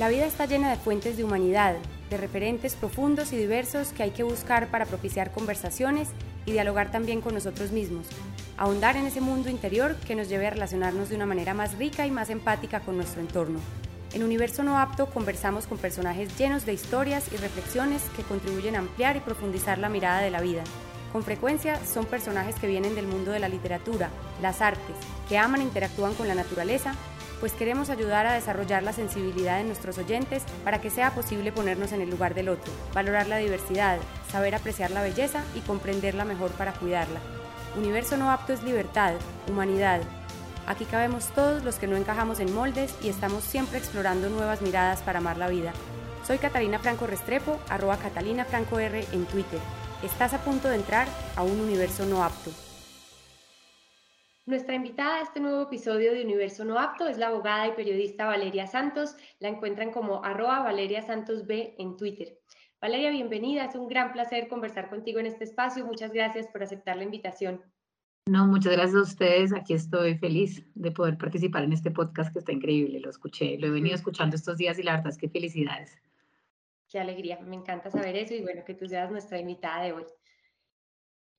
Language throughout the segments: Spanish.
La vida está llena de fuentes de humanidad, de referentes profundos y diversos que hay que buscar para propiciar conversaciones y dialogar también con nosotros mismos, ahondar en ese mundo interior que nos lleve a relacionarnos de una manera más rica y más empática con nuestro entorno. En Universo No Apto conversamos con personajes llenos de historias y reflexiones que contribuyen a ampliar y profundizar la mirada de la vida. Con frecuencia son personajes que vienen del mundo de la literatura, las artes, que aman e interactúan con la naturaleza, pues queremos ayudar a desarrollar la sensibilidad de nuestros oyentes para que sea posible ponernos en el lugar del otro, valorar la diversidad, saber apreciar la belleza y comprenderla mejor para cuidarla. Universo no apto es libertad, humanidad, Aquí cabemos todos los que no encajamos en moldes y estamos siempre explorando nuevas miradas para amar la vida. Soy Catalina Franco Restrepo, arroba Catalina Franco R en Twitter. Estás a punto de entrar a un universo no apto. Nuestra invitada a este nuevo episodio de Universo No Apto es la abogada y periodista Valeria Santos. La encuentran como arroba Valeria Santos B en Twitter. Valeria, bienvenida. Es un gran placer conversar contigo en este espacio. Muchas gracias por aceptar la invitación. No, muchas gracias a ustedes. Aquí estoy feliz de poder participar en este podcast que está increíble. Lo escuché, lo he venido escuchando estos días y la verdad es que felicidades. Qué alegría, me encanta saber eso y bueno, que tú seas nuestra invitada de hoy.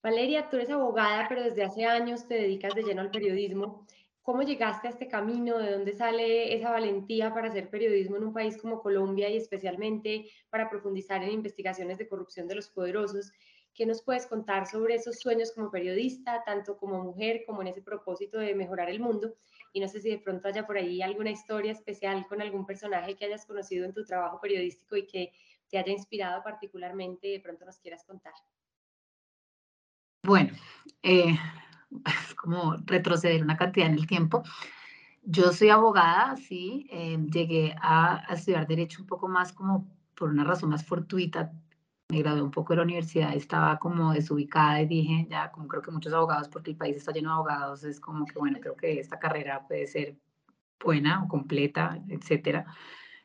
Valeria, tú eres abogada, pero desde hace años te dedicas de lleno al periodismo. ¿Cómo llegaste a este camino? ¿De dónde sale esa valentía para hacer periodismo en un país como Colombia y especialmente para profundizar en investigaciones de corrupción de los poderosos? ¿Qué nos puedes contar sobre esos sueños como periodista, tanto como mujer como en ese propósito de mejorar el mundo? Y no sé si de pronto haya por ahí alguna historia especial con algún personaje que hayas conocido en tu trabajo periodístico y que te haya inspirado particularmente de pronto nos quieras contar. Bueno, eh, como retroceder una cantidad en el tiempo. Yo soy abogada, sí, eh, llegué a, a, estudiar derecho un poco más como por una razón más fortuita me gradué un poco de la universidad, estaba como desubicada y dije, ya, como creo que muchos abogados, porque el país está lleno de abogados, es como que, bueno, creo que esta carrera puede ser buena o completa, etcétera.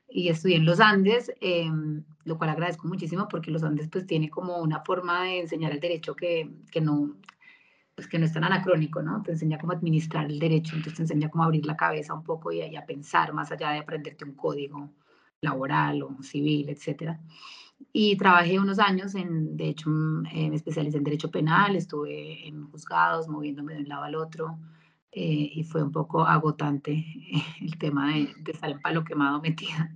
Y estudié en los Andes, em, lo cual agradezco muchísimo porque los Andes pues tiene como una forma de enseñar el derecho que, que no, pues que no es tan anacrónico, ¿no? Te enseña cómo administrar el derecho, entonces te enseña cómo abrir la cabeza un poco y, y a pensar más allá de aprenderte un código laboral o civil, etcétera. Y trabajé unos años, en, de hecho, mm, eh, me especialicé en Derecho Penal, estuve en juzgados, moviéndome de un lado al otro, eh, y fue un poco agotante el tema de, de estar en palo quemado metida.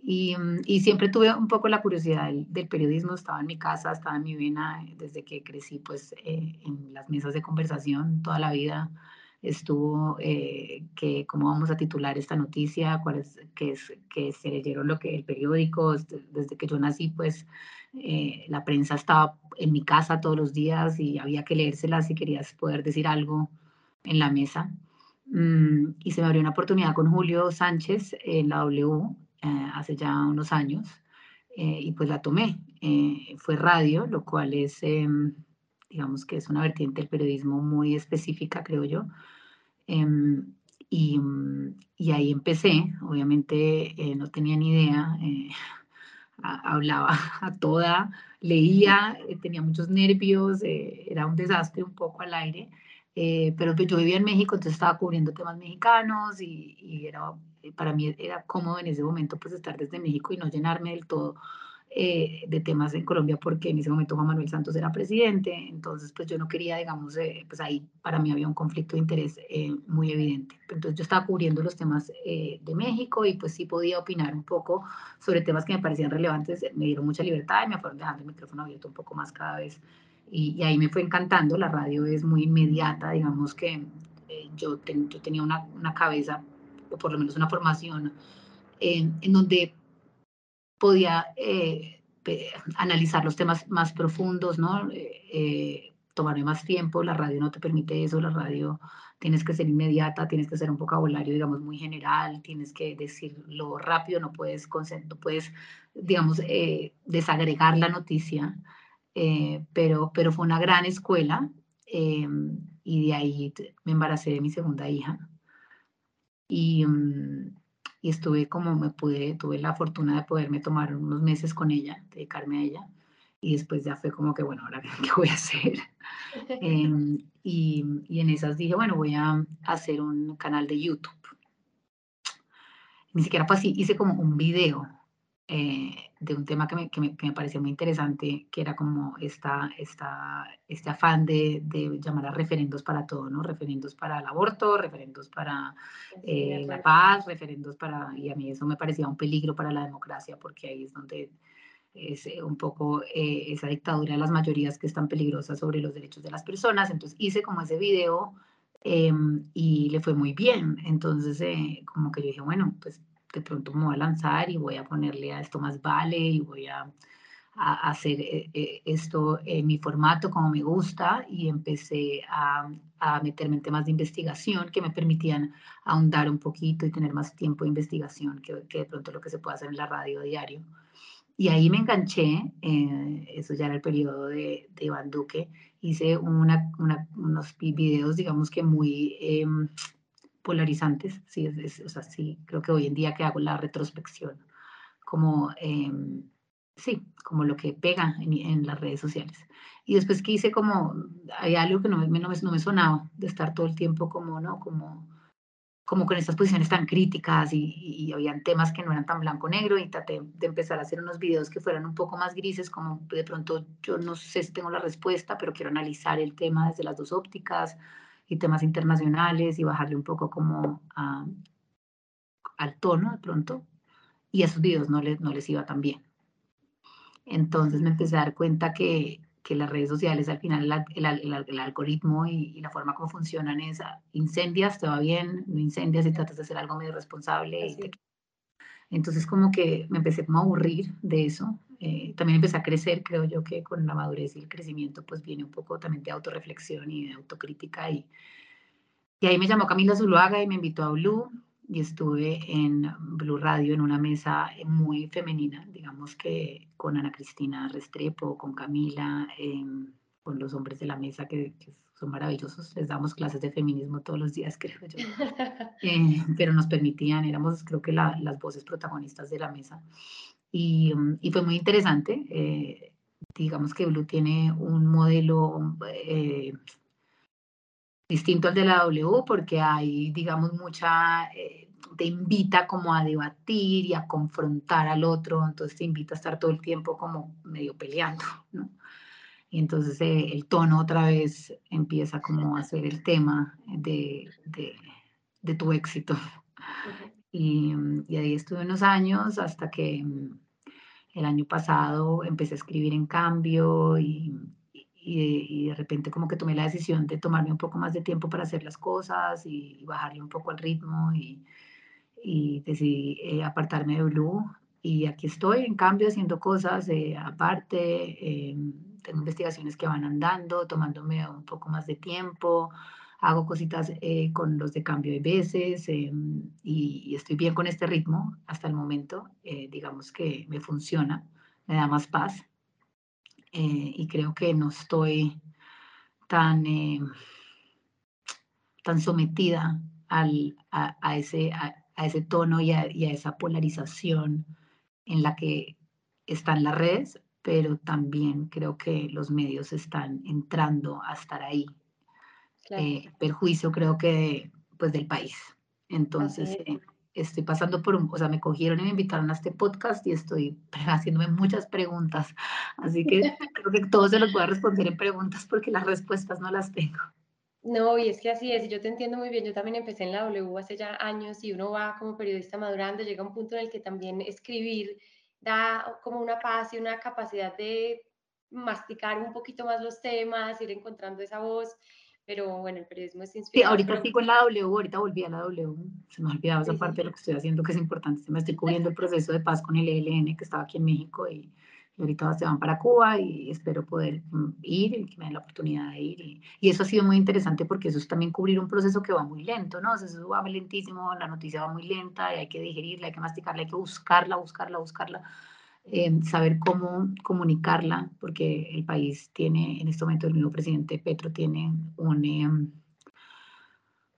Y, mm, y, siempre tuve un poco la curiosidad del, del, periodismo, estaba en mi casa, estaba en mi vena desde que crecí, pues eh, en las mesas de conversación toda la vida estuvo, eh, que cómo vamos a titular esta noticia, cuál es, que, es, que se leyeron lo que el periódico, desde que yo nací, pues eh, la prensa estaba en mi casa todos los días y había que leérsela si querías poder decir algo en la mesa. Mm, y se me abrió una oportunidad con Julio Sánchez en la W eh, hace ya unos años y pues la tomé. fue radio, lo cual es em, digamos que es una vertiente del periodismo muy específica, creo yo. Em, y, y, ahí empecé, obviamente eh, no tenía ni idea, eh, hablaba a toda, leía, eh, tenía muchos nervios, era un desastre un poco al aire, pero pues yo vivía en México, entonces estaba cubriendo temas mexicanos y, y, era, para mí era cómodo en ese momento pues estar desde México y no llenarme del todo eh, de temas en Colombia porque en ese momento Juan Manuel Santos era presidente, entonces pues yo no quería, digamos, eh, pues ahí para mí había un conflicto de interés eh, muy evidente. Entonces yo estaba cubriendo los temas de México y pues sí podía opinar un poco sobre temas que me parecían relevantes, me dieron mucha libertad y me fueron dejando el micrófono abierto un poco más cada vez y, ahí me fue encantando, la radio es muy inmediata, digamos que yo, yo tenía una, una, cabeza, o por lo menos una formación en donde podía eh, analizar los temas más profundos, ¿no? Eh, eh, tomarme más tiempo, la radio no te permite eso, la radio tienes que ser inmediata, tienes que ser un vocabulario, digamos, muy general, tienes que decirlo rápido, no puedes, no puedes digamos, desagregar la noticia, pero, pero fue una gran escuela em, y de ahí me embaracé de mi segunda hija. Y, mm, y estuve como me pude, tuve la fortuna de poderme tomar unos meses con ella, dedicarme a ella y después ya fue como que, bueno, ahora qué voy a hacer. Em, y, y, en esas dije, bueno, voy a hacer un canal de YouTube. ni siquiera fue así, hice como un video eh, de un tema que me, que, me, que me, pareció muy interesante, que era como esta, esta, este afán de, de, llamar a referendos para todo, ¿no? Referendos para el aborto, referendos para eh, la paz, referendos para... Y a mí eso me parecía un peligro para la democracia, porque ahí es donde es eh, un poco eh, esa dictadura de las mayorías que es tan peligrosa sobre los derechos de las personas. Entonces hice como ese video eh, y le fue muy bien. Entonces, eh, como que yo dije, bueno, pues de pronto me voy a lanzar y voy a ponerle a esto más vale y voy a, a hacer eh, eh, esto en mi formato como me gusta y empecé a, a, meterme en temas de investigación que me permitían ahondar un poquito y tener más tiempo de investigación que, que de pronto lo que se puede hacer en la radio diario. Y ahí me enganché, eh, eso ya era el periodo de, de Iván Duque, hice una, una, unos videos, digamos que muy eh, polarizantes, sí, es, es, o sea, sí, creo que hoy en día que hago la retrospección, como, eh, sí, como lo que pega en, en, las redes sociales. Y después que hice como, hay algo que no, no, me, no me sonaba, de estar todo el tiempo como, ¿no? Como como con estas posiciones tan críticas y, y, y, habían temas que no eran tan blanco-negro y traté de empezar a hacer unos videos que fueran un poco más grises, como de pronto yo no sé si tengo la respuesta, pero quiero analizar el tema desde las dos ópticas y temas internacionales y bajarle un poco como a, al tono de pronto. Y esos videos no les, no les iba tan bien. Entonces me empecé a dar cuenta que, que las redes sociales al final el, el, el, el algoritmo y, y, la forma como funcionan es incendias, te va bien, no incendias y tratas de hacer algo medio responsable. Te... Entonces como que me empecé como a aburrir de eso. Eh, también empecé a crecer, creo yo que con la madurez y el crecimiento pues viene un poco también de autorreflexión y de autocrítica. Y, y ahí me llamó Camila Zuluaga y me invitó a Blue y estuve en Blue Radio en una mesa muy femenina, digamos que con Ana Cristina Restrepo, con Camila, eh, con los hombres de la mesa que, que, son maravillosos. Les damos clases de feminismo todos los días, creo yo. Eh, pero nos permitían, éramos creo que la, las voces protagonistas de la mesa. Y, y fue muy interesante. Eh, digamos que Blue tiene un modelo eh, distinto al de la W porque hay, digamos, mucha, te invita como a debatir y a confrontar al otro, entonces te invita a estar todo el tiempo como medio peleando, ¿no? Y entonces eh, el tono otra vez empieza como a ser el tema de, de, de tu éxito. Y, y, ahí estuve unos años hasta que mm, el año pasado empecé a escribir en cambio y, y, y, de repente como que tomé la decisión de tomarme un poco más de tiempo para hacer las cosas y, bajarle un poco el ritmo y, y decidí eh, apartarme de Blue y aquí estoy en cambio haciendo cosas eh, aparte, eh, tengo investigaciones que van andando, tomándome un poco más de tiempo, hago cositas eh, con los de cambio de veces y, y, estoy bien con este ritmo hasta el momento, eh, digamos que me funciona, me da más paz eh, y creo que no estoy tan, eh, tan sometida al, a, ese, a, ese tono y y a esa polarización en la que están las redes, pero también creo que los medios están entrando a estar ahí. Claro. Eh, perjuicio creo que pues del país. Entonces, eh, estoy pasando por un, o sea, me cogieron y me invitaron a este podcast y estoy haciéndome muchas preguntas. Así que creo que todos se los voy a responder en preguntas porque las respuestas no las tengo. No, y es que así es, yo te entiendo muy bien, yo también empecé en la W hace ya años y uno va como periodista madurando, llega un punto en el que también escribir da como una paz y una capacidad de masticar un poquito más los temas, ir encontrando esa voz pero bueno, el periodismo es inspirador. Sí, ahorita sigo en la W, ahorita volví a la W, se me ha olvidado esa sí, parte sí. de lo que estoy haciendo que es importante, me estoy cubriendo el proceso de paz con el ELN que estaba aquí en México y, y ahorita se van para Cuba y espero poder mm, ir y que me den la oportunidad de ir. Y, y, eso ha sido muy interesante porque eso es también cubrir un proceso que va muy lento, ¿no? O sea, eso va lentísimo, la noticia va muy lenta y hay que digerirla, hay que masticarla, hay que buscarla, buscarla, buscarla eh, saber cómo comunicarla, porque el país tiene, en este momento el mismo presidente Petro tiene un, eh,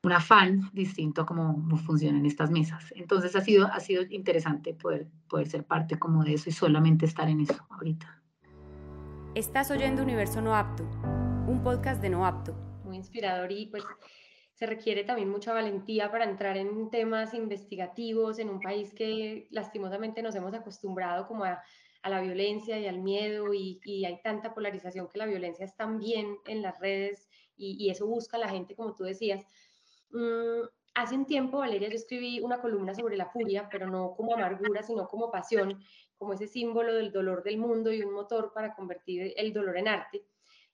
un afán distinto a cómo funcionan estas mesas. Entonces ha sido, ha sido interesante poder, poder ser parte como de eso y solamente estar en eso ahorita. Estás oyendo Universo No Apto, un podcast de No Apto. Muy inspirador y pues se requiere también mucha valentía para entrar en temas investigativos en un país que lastimosamente nos hemos acostumbrado como a, la violencia y al miedo y, hay tanta polarización que la violencia es también en las redes y, eso busca la gente, como tú decías. Mm, hace un tiempo, Valeria, yo escribí una columna sobre la furia, pero no como amargura, sino como pasión, como ese símbolo del dolor del mundo y un motor para convertir el dolor en arte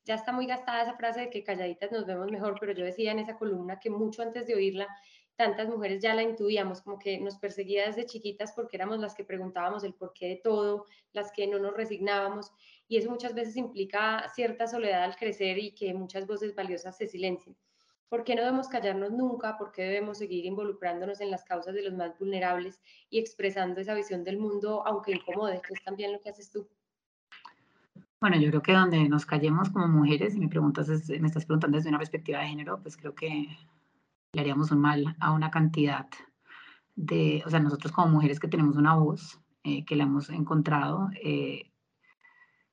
ya está muy gastada esa frase de que calladitas nos vemos mejor, pero yo decía en esa columna que mucho antes de oírla, tantas mujeres ya la intuíamos, como que nos perseguía desde chiquitas porque éramos las que preguntábamos el porqué de todo, las que no nos resignábamos, y eso muchas veces implica cierta soledad al crecer y que muchas voces valiosas se silencien. ¿Por qué no debemos callarnos nunca? ¿Por qué debemos seguir involucrándonos en las causas de los más vulnerables y expresando esa visión del mundo, aunque incomode, que es también lo que haces tú? Bueno, yo creo que donde nos callemos como mujeres, y me preguntas, me estás preguntando desde una perspectiva de género, pues creo que le haríamos un mal a una cantidad de, o sea, nosotros como mujeres que tenemos una voz, eh, que la hemos encontrado, eh,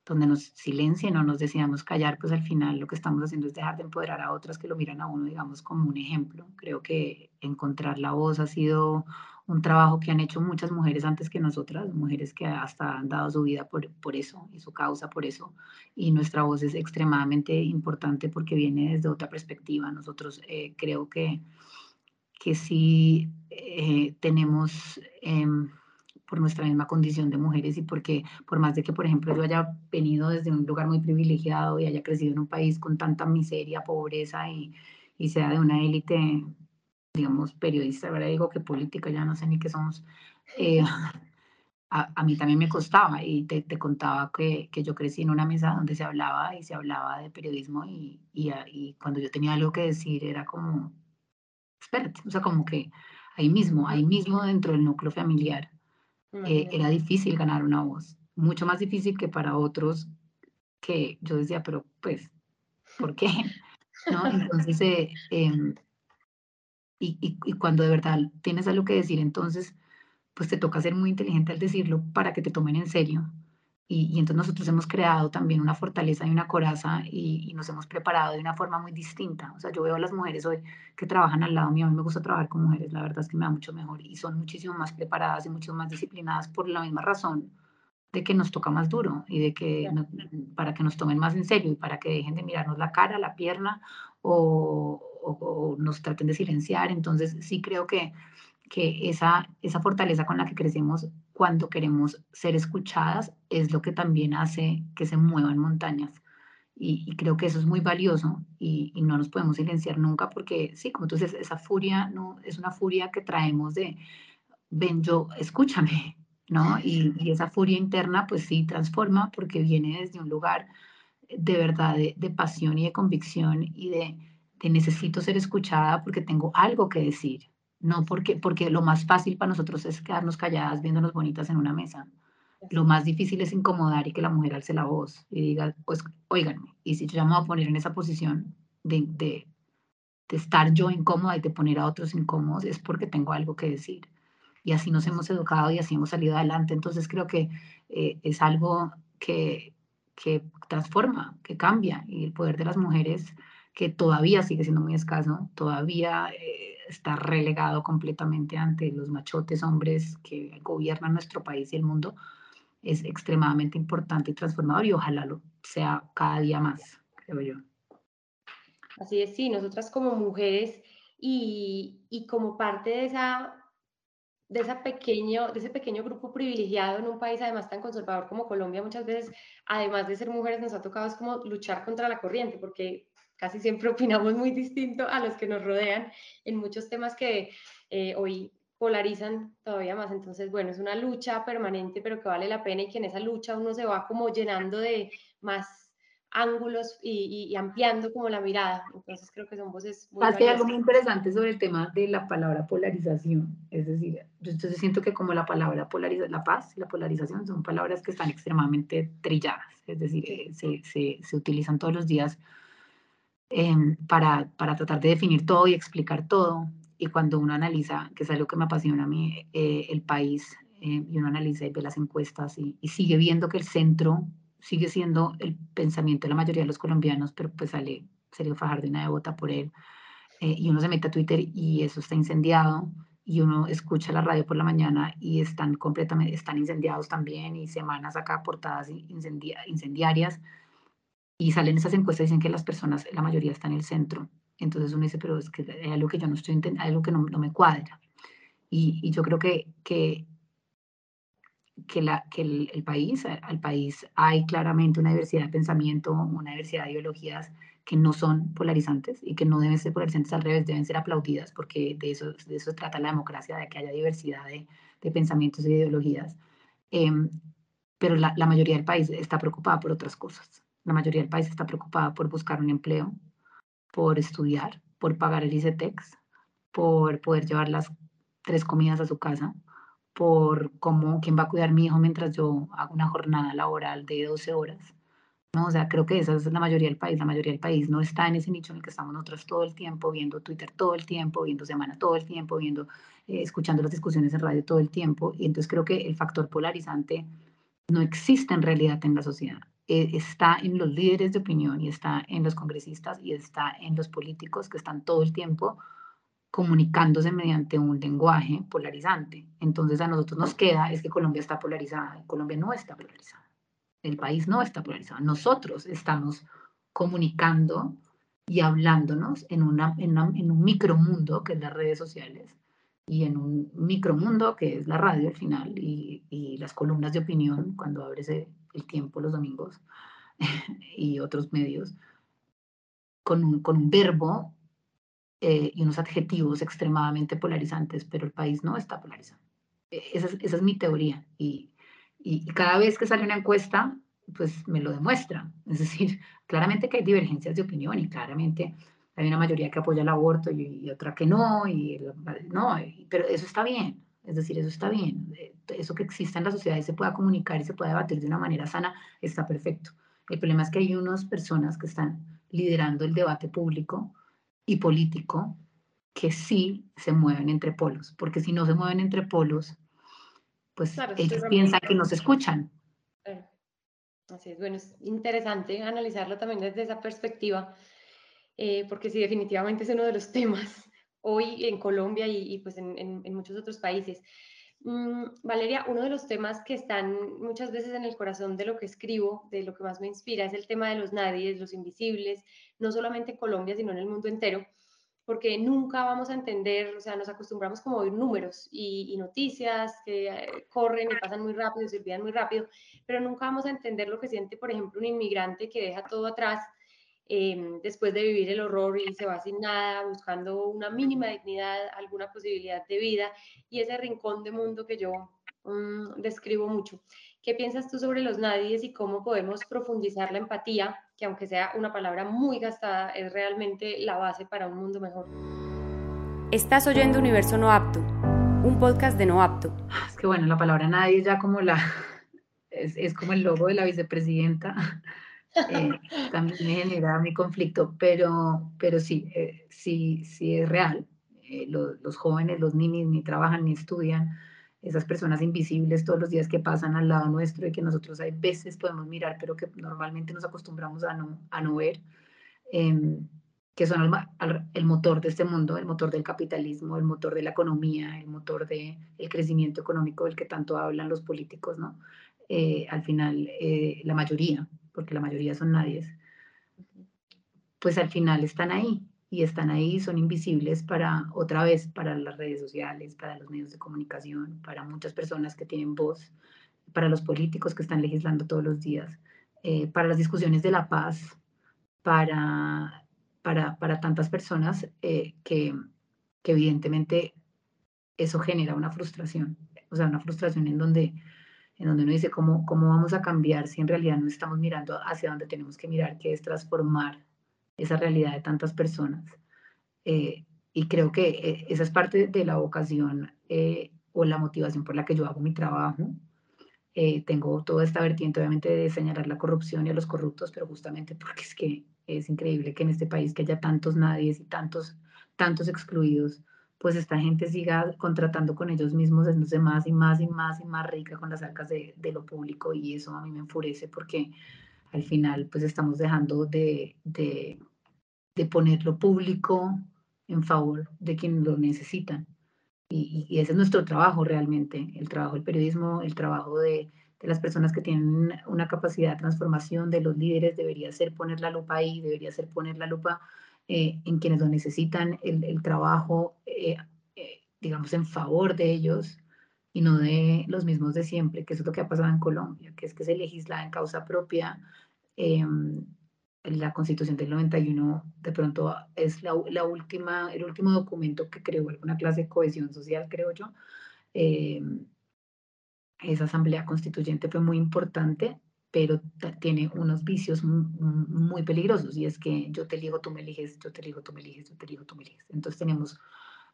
donde nos silencien o nos decidamos callar, pues al final lo que estamos haciendo es dejar de empoderar a otras que lo miran a uno, digamos, como un ejemplo. Creo que encontrar la voz ha sido un trabajo que han hecho muchas mujeres antes que nosotras, mujeres que hasta han dado su vida por, por eso y su causa por eso. Y nuestra voz es extremadamente importante porque viene desde otra perspectiva. Nosotros eh, creo que, que sí eh, tenemos... Em, por nuestra misma condición de mujeres y porque por más de que, por ejemplo, yo haya venido desde un lugar muy privilegiado y haya crecido en un país con tanta miseria, pobreza y, y sea de una élite digamos, periodista, ahora digo que política, ya no sé ni qué somos, eh, a, a, mí también me costaba y te, te contaba que, que, yo crecí en una mesa donde se hablaba y se hablaba de periodismo y, y, y, cuando yo tenía algo que decir era como, espérate, o sea, como que ahí mismo, ahí mismo dentro del núcleo familiar, eh, era difícil ganar una voz, mucho más difícil que para otros que yo decía, pero pues, ¿por qué? ¿No? Entonces, eh, eh, y, cuando de verdad tienes algo que decir, entonces, pues te toca ser muy inteligente al decirlo para que te tomen en serio. Y, entonces nosotros hemos creado también una fortaleza y una coraza y, nos hemos preparado de una forma muy distinta. O sea, yo veo a las mujeres hoy que trabajan al lado mío, a mí me gusta trabajar con mujeres, la verdad es que me da mucho mejor y son muchísimo más preparadas y mucho más disciplinadas por la misma razón de que nos toca más duro y de que para que nos tomen más en serio y para que dejen de mirarnos la cara, la pierna o, o, nos traten de silenciar. Entonces sí creo que, que esa, esa fortaleza con la que crecemos cuando queremos ser escuchadas es lo que también hace que se muevan montañas. Y, creo que eso es muy valioso y, no nos podemos silenciar nunca porque sí, como tú dices, esa furia no es una furia que traemos de, ven yo, escúchame, ¿no? Y, y esa furia interna pues sí transforma porque viene desde un lugar de verdad de, de pasión y de convicción y de, necesito ser escuchada porque tengo algo que decir, no porque, porque lo más fácil para nosotros es quedarnos calladas viéndonos bonitas en una mesa. Lo más difícil es incomodar y que la mujer alce la voz y diga, pues, oíganme, y si yo ya me voy a poner en esa posición de, de, de estar yo incómoda y de poner a otros incómodos, es porque tengo algo que decir. Y así nos hemos educado y así hemos salido adelante. Entonces creo que eh, es algo que, que transforma, que cambia, y el poder de las mujeres que todavía sigue siendo muy escaso, todavía eh, está relegado completamente ante los machotes hombres que gobiernan nuestro país y el mundo, es extremadamente importante y transformador y ojalá lo sea cada día más, creo yo. Así es, sí, nosotras como mujeres y, y como parte de esa de, esa pequeño, de ese pequeño grupo privilegiado en un país además tan conservador como Colombia, muchas veces, además de ser mujeres, nos ha tocado es como luchar contra la corriente, porque casi siempre opinamos muy distinto a los que nos rodean en muchos temas que eh, hoy polarizan todavía más. Entonces, bueno, es una lucha permanente, pero que vale la pena y que en esa lucha uno se va como llenando de más ángulos y, ampliando como la mirada. Entonces creo que son voces muy... hay algo muy interesante sobre el tema de la palabra polarización. Es decir, yo entonces siento que como la palabra polarización, la paz y la polarización son palabras que están extremadamente trilladas. Es decir, eh, se, se, se utilizan todos los días Em, para, para, tratar de definir todo y explicar todo. Y cuando uno analiza, que es algo que me apasiona a mí, eh, el país, eh, y uno analiza y ve las encuestas y, sigue viendo que el centro sigue siendo el pensamiento de la mayoría de los colombianos, pero pues sale Sergio Fajardo y nadie vota por él. eh, y uno se mete a Twitter y eso está incendiado y uno escucha la radio por la mañana y están completamente, están incendiados también y semanas acá portadas incendiarias y salen esas encuestas dicen que las personas, la mayoría está en el centro. Entonces uno dice, pero es que hay algo que yo no estoy entendiendo, hay algo que no, no me cuadra. Y, y, yo creo que, que, que, la, que el, el, país, al país hay claramente una diversidad de pensamiento, una diversidad de ideologías que no son polarizantes y que no deben ser polarizantes al revés, deben ser aplaudidas porque de eso, de eso trata la democracia, de que haya diversidad de, de pensamientos y ideologías. Eh, pero la, la, mayoría del país está preocupada por otras cosas. La mayoría del país está preocupada por buscar un empleo, por estudiar, por pagar el ICETEX, por poder llevar las tres comidas a su casa, por cómo, quién va a cuidar mi hijo mientras yo hago una jornada laboral de 12 horas ¿no? O sea, creo que esa es la mayoría del país. La mayoría del país no está en ese nicho en el que estamos nosotros todo el tiempo, viendo Twitter todo el tiempo, viendo Semana todo el tiempo, viendo, eh, escuchando las discusiones en radio todo el tiempo. Y entonces creo que el factor polarizante no existe en realidad en la sociedad. Eh, está en los líderes de opinión y está en los congresistas y está en los políticos que están todo el tiempo comunicándose mediante un lenguaje polarizante. Entonces a nosotros nos queda es que Colombia está polarizada. Colombia no está polarizada el país no está polarizado. Nosotros estamos comunicando y hablándonos en, una, en, un micromundo que es las redes sociales y en un micromundo que es la radio al final y, las columnas de opinión cuando abres el tiempo los domingos y otros medios con un, con un verbo eh, y unos adjetivos extremadamente polarizantes, pero el país no está polarizado. E, esa es, esa es mi teoría y, y, cada vez que sale una encuesta, pues me lo demuestra. Es decir, claramente que hay divergencias de opinión y claramente hay una mayoría que apoya el aborto y, otra que no, y no, pero eso está bien. Es decir, eso está bien. Eh, eso que exista en la sociedad y se pueda comunicar y se pueda debatir de una manera sana está perfecto. El problema es que hay unas personas que están liderando el debate público y político que sí se mueven entre polos, porque si no se mueven entre polos, pues ellos piensan que nos escuchan. Así es, bueno, es interesante analizarlo también desde esa perspectiva, eh, porque sí, definitivamente es uno de los temas hoy en Colombia y, pues en, muchos otros países. Mm, Valeria, uno de los temas que están muchas veces en el corazón de lo que escribo, de lo que más me inspira, es el tema de los nadies, los invisibles, no solamente en Colombia, sino en el mundo entero porque nunca vamos a entender, o sea, nos acostumbramos como a oír números y, noticias que eh, corren y pasan muy rápido, se olvidan muy rápido, pero nunca vamos a entender lo que siente, por ejemplo, un inmigrante que deja todo atrás em, después de vivir el horror y se va sin nada, buscando una mínima dignidad, alguna posibilidad de vida y ese rincón de mundo que yo mm, describo mucho. ¿Qué piensas tú sobre los nadies y cómo podemos profundizar la empatía, que aunque sea una palabra muy gastada, es realmente la base para un mundo mejor? Estás oyendo Universo No Apto, un podcast de No Apto. Ah, es que bueno, la palabra nadie ya como la... Es, es como el logo de la vicepresidenta. Eh, también me genera mi conflicto, pero, pero sí, eh, sí, sí es real. Eh, los, los jóvenes, los niños ni trabajan ni estudian esas personas invisibles todos los días que pasan al lado nuestro y que nosotros hay veces podemos mirar, pero que normalmente nos acostumbramos a no, a no ver, em, que son el, motor de este mundo, el motor del capitalismo, el motor de la economía, el motor del el crecimiento económico del que tanto hablan los políticos, ¿no? Eh, al final, eh, la mayoría, porque la mayoría son nadies, pues al final están ahí y están ahí, son invisibles para, otra vez, para las redes sociales, para los medios de comunicación, para muchas personas que tienen voz, para los políticos que están legislando todos los días, eh, para las discusiones de la paz, para, para, para tantas personas eh, que, que evidentemente eso genera una frustración, o sea, una frustración en donde, en donde uno dice, ¿cómo, ¿cómo vamos a cambiar si en realidad no estamos mirando hacia donde tenemos que mirar, que es transformar esa realidad de tantas personas. Eh, y creo que eh, esa es parte de la vocación eh, o la motivación por la que yo hago mi trabajo. tengo toda esta vertiente, obviamente, de señalar la corrupción y a los corruptos, pero justamente porque es que es increíble que en este país que haya tantos nadies y tantos, tantos excluidos, pues esta gente siga contratando con ellos mismos, haciéndose más y más y más y más rica con las arcas de, de lo público y eso a mí me enfurece porque al final pues estamos dejando de, de, de poner lo público en favor de quienes lo necesitan. Y, y, ese es nuestro trabajo realmente, el trabajo del periodismo, el trabajo de, de, las personas que tienen una capacidad de transformación, de los líderes, debería ser poner la lupa ahí, debería ser poner la lupa eh, en quienes lo necesitan, el, el trabajo, eh, eh, digamos, en favor de ellos y no de los mismos de siempre, que eso es lo que ha pasado en Colombia, que es que se legisla en causa propia. Em, la Constitución del 91 de pronto es la, la, última, el último documento que creó alguna clase de cohesión social, creo yo. Em, esa asamblea constituyente fue muy importante, pero tiene unos vicios muy, peligrosos y es que yo te elijo, tú me eliges, yo te elijo, tú me eliges, yo te elijo, tú me eliges. Entonces tenemos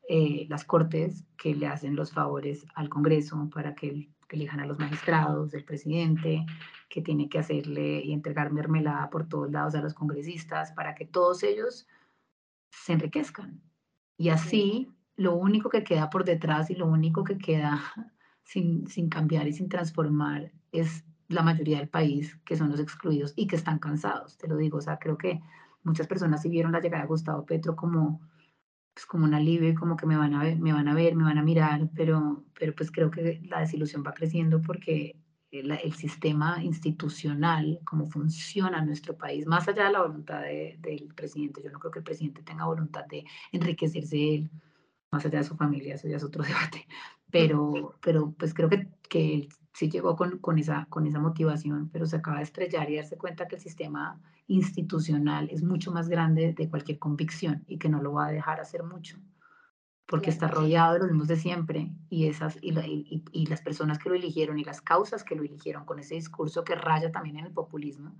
eh, las cortes que le hacen los favores al Congreso para que, elijan a los magistrados, el presidente, que tiene que hacerle y entregar mermelada por todos lados a los congresistas para que todos ellos se enriquezcan. Y así lo único que queda por detrás y lo único que queda sin, sin cambiar y sin transformar es la mayoría del país, que son los excluidos y que están cansados, te lo digo. O sea, creo que muchas personas sí vieron la llegada de Gustavo Petro como, pues como un alivio, como que me van a ver, me van a ver, me van a mirar, pero, pero pues creo que la desilusión va creciendo porque el, el sistema institucional, cómo funciona nuestro país, más allá de la voluntad de, del presidente, yo no creo que el presidente tenga voluntad de enriquecerse él, más allá de su familia, eso ya es otro debate, pero, pero pues creo que, que sí llegó con, con, esa, con esa motivación, pero se acaba de estrellar y darse cuenta que el sistema institucional es mucho más grande de cualquier convicción y que no lo va a dejar hacer mucho, porque está rodeado de los mismos de siempre y, esas, y, y, y, las personas que lo eligieron y las causas que lo eligieron con ese discurso que raya también en el populismo,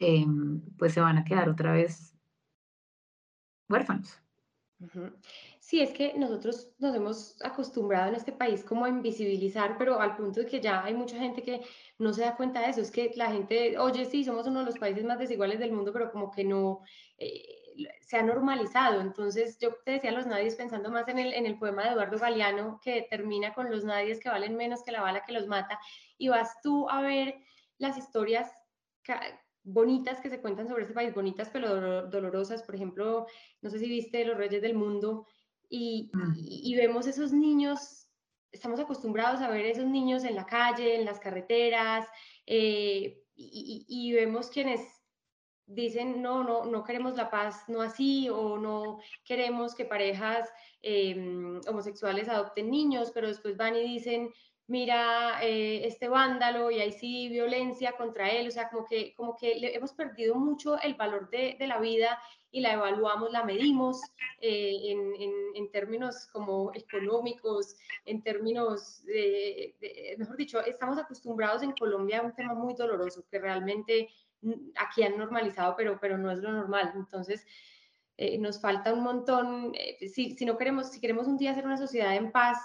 eh, pues se van a quedar otra vez huérfanos. Sí, es que nosotros nos hemos acostumbrado en este país como a invisibilizar, pero al punto de que ya hay mucha gente que no se da cuenta de eso. Es que la gente, oye, sí, somos uno de los países más desiguales del mundo, pero como que no eh, se ha normalizado. Entonces, yo te decía los nadies pensando más en el, en el poema de Eduardo Galeano, que termina con los nadies que valen menos que la bala que los mata, y vas tú a ver las historias bonitas que se cuentan sobre este país, bonitas pero dolorosas. Por ejemplo, no sé si viste Los Reyes del Mundo y, mm. y, vemos esos niños, estamos acostumbrados a ver esos niños en la calle, en las carreteras, eh, y, y, vemos quienes dicen, no, no, no queremos la paz, no así, o no queremos que parejas eh, homosexuales adopten niños, pero después van y dicen, mira eh, este vándalo y ahí sí violencia contra él, o sea, como que, como que hemos perdido mucho el valor de, de, la vida y la evaluamos, la medimos eh, en, en, en, términos como económicos, en términos, de, de, mejor dicho, estamos acostumbrados en Colombia a un tema muy doloroso que realmente aquí han normalizado, pero, pero no es lo normal. Entonces, eh, nos falta un montón, eh, si, si no queremos, si queremos un día ser una sociedad en paz,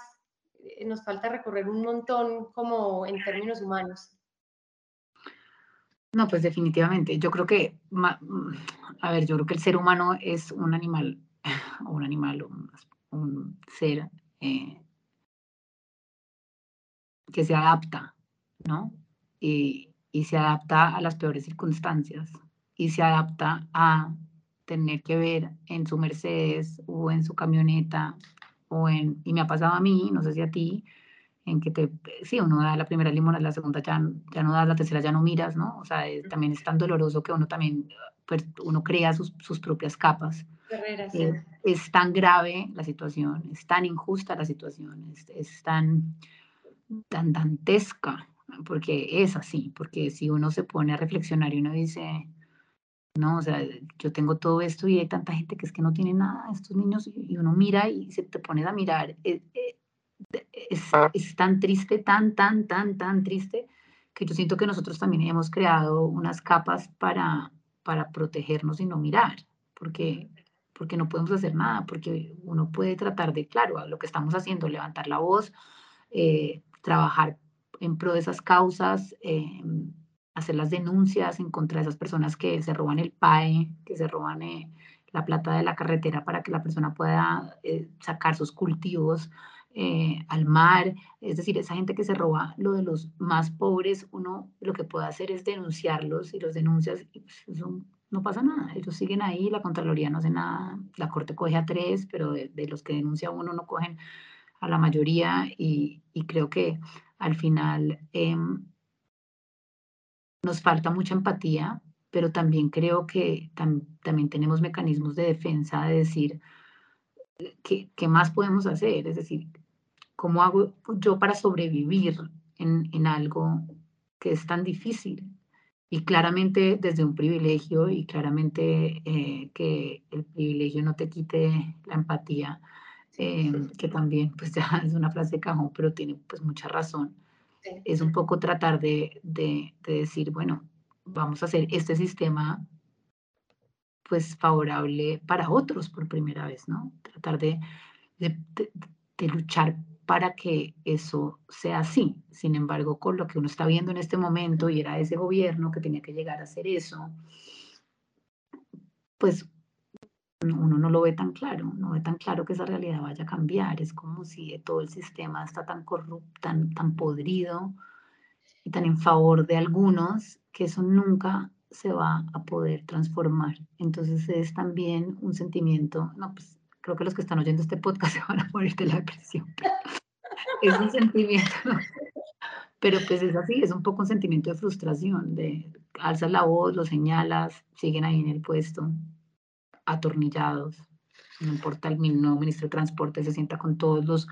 eh, nos falta recorrer un montón como en términos humanos. No, pues definitivamente. Yo creo que, a ver, yo creo que el ser humano es un animal, un animal, un, un ser eh, que se adapta, ¿no? Y, y se adapta a las peores circunstancias y se adapta a tener que ver en su Mercedes o en su camioneta o en, y me ha pasado a mí, no sé si a ti, en que te, sí, uno da la primera limona, la segunda ya, ya no das, la tercera ya no miras, ¿no? O sea, también es tan doloroso que uno también, pues, uno crea sus, sus propias capas. Eh, es tan grave la situación, es tan injusta la situación, es, es tan, tan dantesca, porque es así, porque si uno se pone a reflexionar y uno dice, ¿no? O sea, yo tengo todo esto y hay tanta gente que es que no tiene nada, estos niños, y uno mira y se te pones a mirar. Eh, eh, es, es, tan triste, tan, tan, tan, tan triste, que yo siento que nosotros también hemos creado unas capas para, para protegernos y no mirar, porque, porque no podemos hacer nada, porque uno puede tratar de, claro, lo que estamos haciendo, levantar la voz, eh, trabajar en pro de esas causas, eh, hacer las denuncias en contra de esas personas que se roban el PAE, que se roban eh, la plata de la carretera para que la persona pueda eh, sacar sus cultivos eh, al mar. Es decir, esa gente que se roba lo de los más pobres, uno lo que puede hacer es denunciarlos y los denuncias, pues, son, no pasa nada, ellos siguen ahí, la Contraloría no hace nada, la Corte coge a tres, pero de, los que denuncia uno no cogen a la mayoría y, creo que al final em, nos falta mucha empatía, pero también creo que también tenemos mecanismos de defensa de decir ¿qué, qué más podemos hacer, es decir, cómo hago yo para sobrevivir en, en algo que es tan difícil y claramente desde un privilegio y claramente eh, que el privilegio no te quite la empatía, eh, que también pues ya es una frase de cajón, pero tiene pues mucha razón. Es un poco tratar de, de, decir, bueno, vamos a hacer este sistema pues favorable para otros por primera vez, ¿no? Tratar de, de, de luchar para que eso sea así. Sin embargo, con lo que uno está viendo en este momento y era ese gobierno que tenía que llegar a hacer eso, pues uno no lo ve tan claro, no ve tan claro que esa realidad vaya a cambiar. Es como si todo el sistema está tan corrupto, tan, tan podrido y tan en favor de algunos que eso nunca se va a poder transformar. Entonces es también un sentimiento, no, pues creo que los que están oyendo este podcast se van a morir de la depresión es un sentimiento, pero pues es así, es un poco un sentimiento de frustración, de alzas la voz, lo señalas, siguen ahí en el puesto, atornillados, no importa el nuevo ministro de Transporte, se sienta con todos los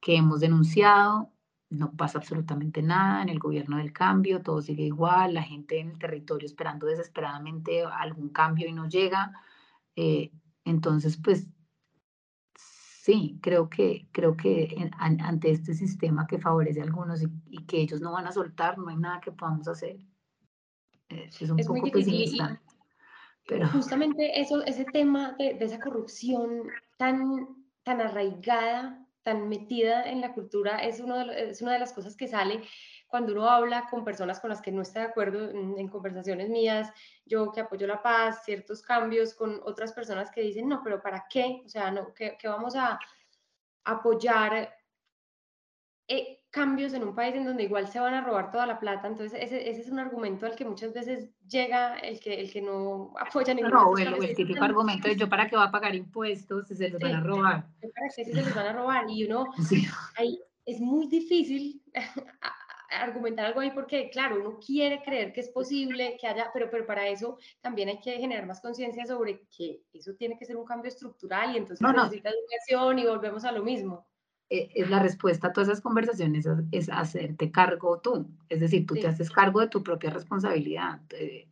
que hemos denunciado, no pasa absolutamente nada en el gobierno del cambio, todo sigue igual, la gente en el territorio esperando desesperadamente algún cambio y no llega. Eh, entonces, pues sí, creo que, creo que ante este sistema que favorece a algunos y, que ellos no van a soltar, no hay nada que podamos hacer. Es, un poco muy pesimista. pero... Justamente eso, ese tema de, de, esa corrupción tan, tan arraigada, tan metida en la cultura, es, uno de, es una de las cosas que sale cuando uno habla con personas con las que no está de acuerdo en, conversaciones mías, yo que apoyo la paz, ciertos cambios con otras personas que dicen, no, pero ¿para qué? O sea, no, ¿qué, vamos a apoyar eh, cambios en un país en donde igual se van a robar toda la plata? Entonces, ese, ese es un argumento al que muchas veces llega el que, el que no apoya ningún No, el, el típico argumento es yo para qué va a pagar impuestos si se los van a robar. ¿Para qué si se los van a robar? Y uno, ahí, es muy difícil argumentar algo ahí porque, claro, uno quiere creer que es posible, que haya, pero, pero para eso también hay que generar más conciencia sobre que eso tiene que ser un cambio estructural y entonces necesita educación y volvemos a lo mismo. Eh, es la respuesta a todas esas conversaciones es, hacerte cargo tú, es decir, tú te haces cargo de tu propia responsabilidad. Eh,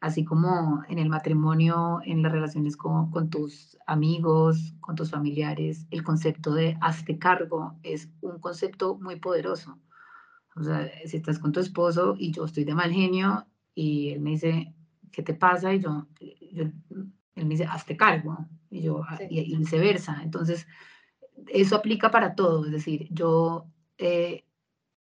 así como en el matrimonio, en las relaciones con, con, tus amigos, con tus familiares, el concepto de hazte cargo es un concepto muy poderoso. O sea, si estás con tu esposo y yo estoy de mal genio y él me dice, ¿qué te pasa? Y yo, él me dice, hazte cargo. Y yo, ah, y, viceversa. Entonces, eso aplica para todo. Es decir, yo, eh,